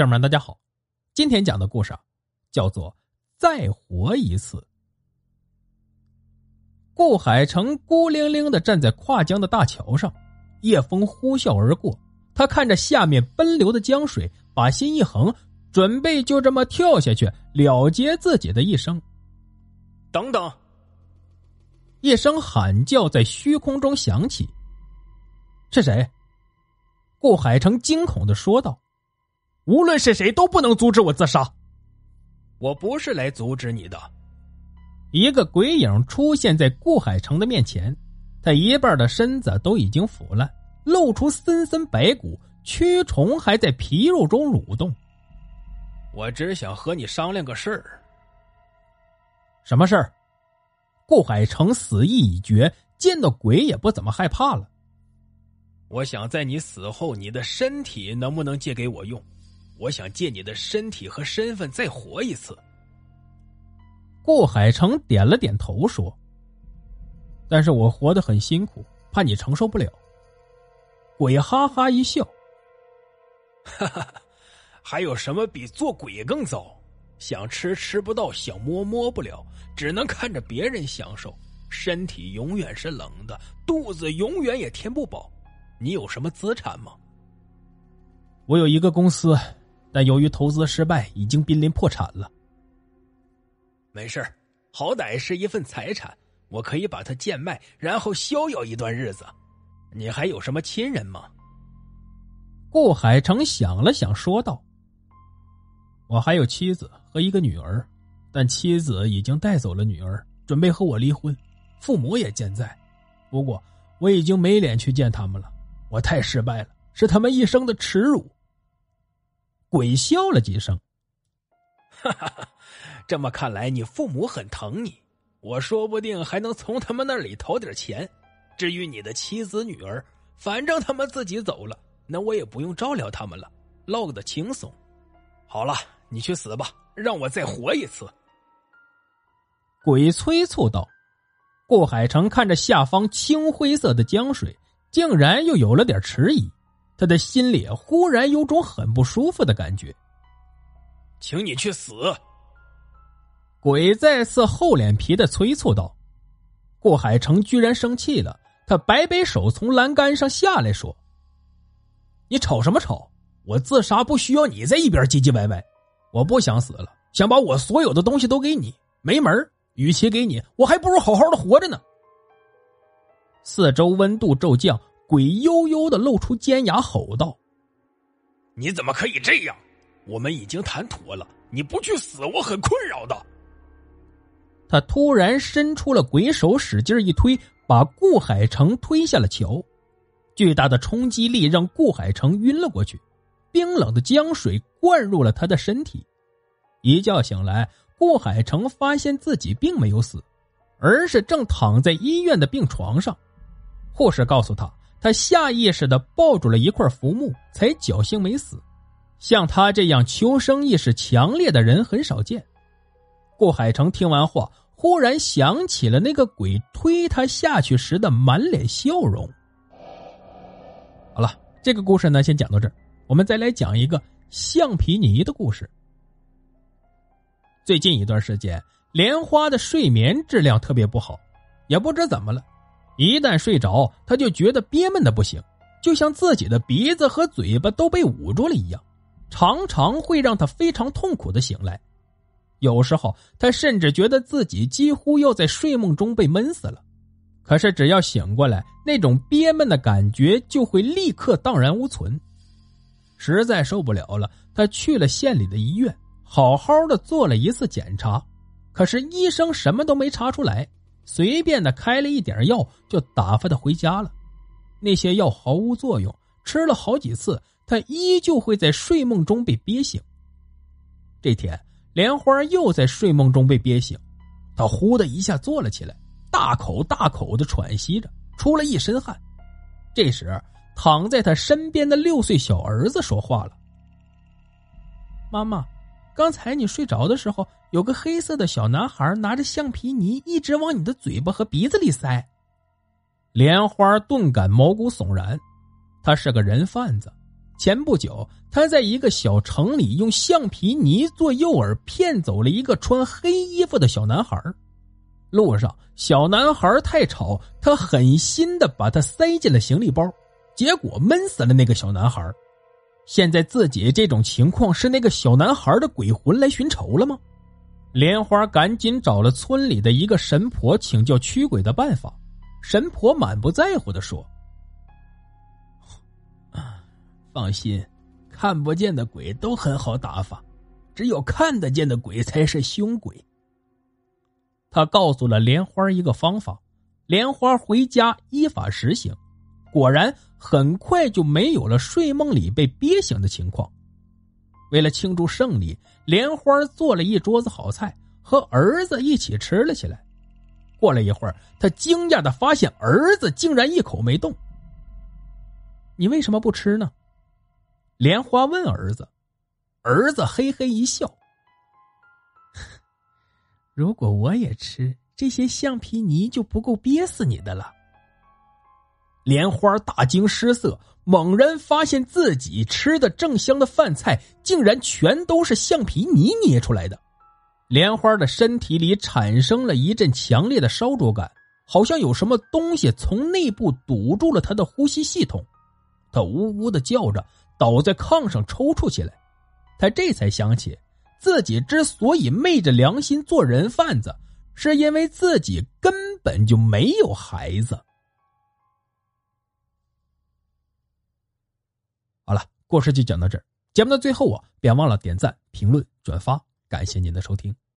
朋友们，大家好，今天讲的故事啊，叫做《再活一次》。顾海城孤零零的站在跨江的大桥上，夜风呼啸而过，他看着下面奔流的江水，把心一横，准备就这么跳下去了结自己的一生。等等！一声喊叫在虚空中响起。是谁？顾海城惊恐的说道。无论是谁都不能阻止我自杀。我不是来阻止你的。一个鬼影出现在顾海城的面前，他一半的身子都已经腐烂，露出森森白骨，蛆虫还在皮肉中蠕动。我只想和你商量个事儿。什么事儿？顾海城死意已决，见到鬼也不怎么害怕了。我想在你死后，你的身体能不能借给我用？我想借你的身体和身份再活一次。顾海成点了点头说：“但是我活得很辛苦，怕你承受不了。”鬼哈哈一笑：“哈哈，还有什么比做鬼更糟？想吃吃不到，想摸摸不了，只能看着别人享受，身体永远是冷的，肚子永远也填不饱。你有什么资产吗？”我有一个公司。但由于投资失败，已经濒临破产了。没事好歹是一份财产，我可以把它贱卖，然后逍遥一段日子。你还有什么亲人吗？顾海成想了想，说道：“我还有妻子和一个女儿，但妻子已经带走了女儿，准备和我离婚。父母也健在，不过我已经没脸去见他们了。我太失败了，是他们一生的耻辱。”鬼笑了几声，哈哈哈！这么看来，你父母很疼你，我说不定还能从他们那里讨点钱。至于你的妻子女儿，反正他们自己走了，那我也不用照料他们了，落得轻松。好了，你去死吧，让我再活一次。鬼催促道。顾海城看着下方青灰色的江水，竟然又有了点迟疑。他的心里忽然有种很不舒服的感觉。请你去死！鬼再次厚脸皮的催促道。顾海城居然生气了，他摆摆手，从栏杆上下来说：“你吵什么吵？我自杀不需要你在一边唧唧歪歪。我不想死了，想把我所有的东西都给你，没门与其给你，我还不如好好的活着呢。”四周温度骤降。鬼悠悠的露出尖牙，吼道：“你怎么可以这样？我们已经谈妥了，你不去死，我很困扰的。”他突然伸出了鬼手，使劲一推，把顾海城推下了桥。巨大的冲击力让顾海城晕了过去，冰冷的江水灌入了他的身体。一觉醒来，顾海城发现自己并没有死，而是正躺在医院的病床上。护士告诉他。他下意识的抱住了一块浮木，才侥幸没死。像他这样求生意识强烈的人很少见。顾海成听完话，忽然想起了那个鬼推他下去时的满脸笑容。好了，这个故事呢，先讲到这儿。我们再来讲一个橡皮泥的故事。最近一段时间，莲花的睡眠质量特别不好，也不知怎么了。一旦睡着，他就觉得憋闷的不行，就像自己的鼻子和嘴巴都被捂住了一样，常常会让他非常痛苦的醒来。有时候，他甚至觉得自己几乎要在睡梦中被闷死了。可是，只要醒过来，那种憋闷的感觉就会立刻荡然无存。实在受不了了，他去了县里的医院，好好的做了一次检查，可是医生什么都没查出来。随便的开了一点药，就打发他回家了。那些药毫无作用，吃了好几次，他依旧会在睡梦中被憋醒。这天，莲花又在睡梦中被憋醒，他呼的一下坐了起来，大口大口的喘息着，出了一身汗。这时，躺在他身边的六岁小儿子说话了：“妈妈。”刚才你睡着的时候，有个黑色的小男孩拿着橡皮泥，一直往你的嘴巴和鼻子里塞。莲花顿感毛骨悚然，他是个人贩子，前不久，他在一个小城里用橡皮泥做诱饵，骗走了一个穿黑衣服的小男孩。路上，小男孩太吵，他狠心的把他塞进了行李包，结果闷死了那个小男孩。现在自己这种情况是那个小男孩的鬼魂来寻仇了吗？莲花赶紧找了村里的一个神婆请教驱鬼的办法。神婆满不在乎的说。放心，看不见的鬼都很好打发，只有看得见的鬼才是凶鬼。他告诉了莲花一个方法，莲花回家依法实行，果然很快就没有了睡梦里被憋醒的情况。为了庆祝胜利，莲花做了一桌子好菜，和儿子一起吃了起来。过了一会儿，他惊讶的发现儿子竟然一口没动。你为什么不吃呢？莲花问儿子，儿子嘿嘿一笑。如果我也吃，这些橡皮泥就不够憋死你的了。莲花大惊失色，猛然发现自己吃的正香的饭菜，竟然全都是橡皮泥捏出来的。莲花的身体里产生了一阵强烈的烧灼感，好像有什么东西从内部堵住了他的呼吸系统，他呜呜的叫着。倒在炕上抽搐起来，他这才想起，自己之所以昧着良心做人贩子，是因为自己根本就没有孩子。好了，故事就讲到这儿。节目的最后啊，别忘了点赞、评论、转发，感谢您的收听。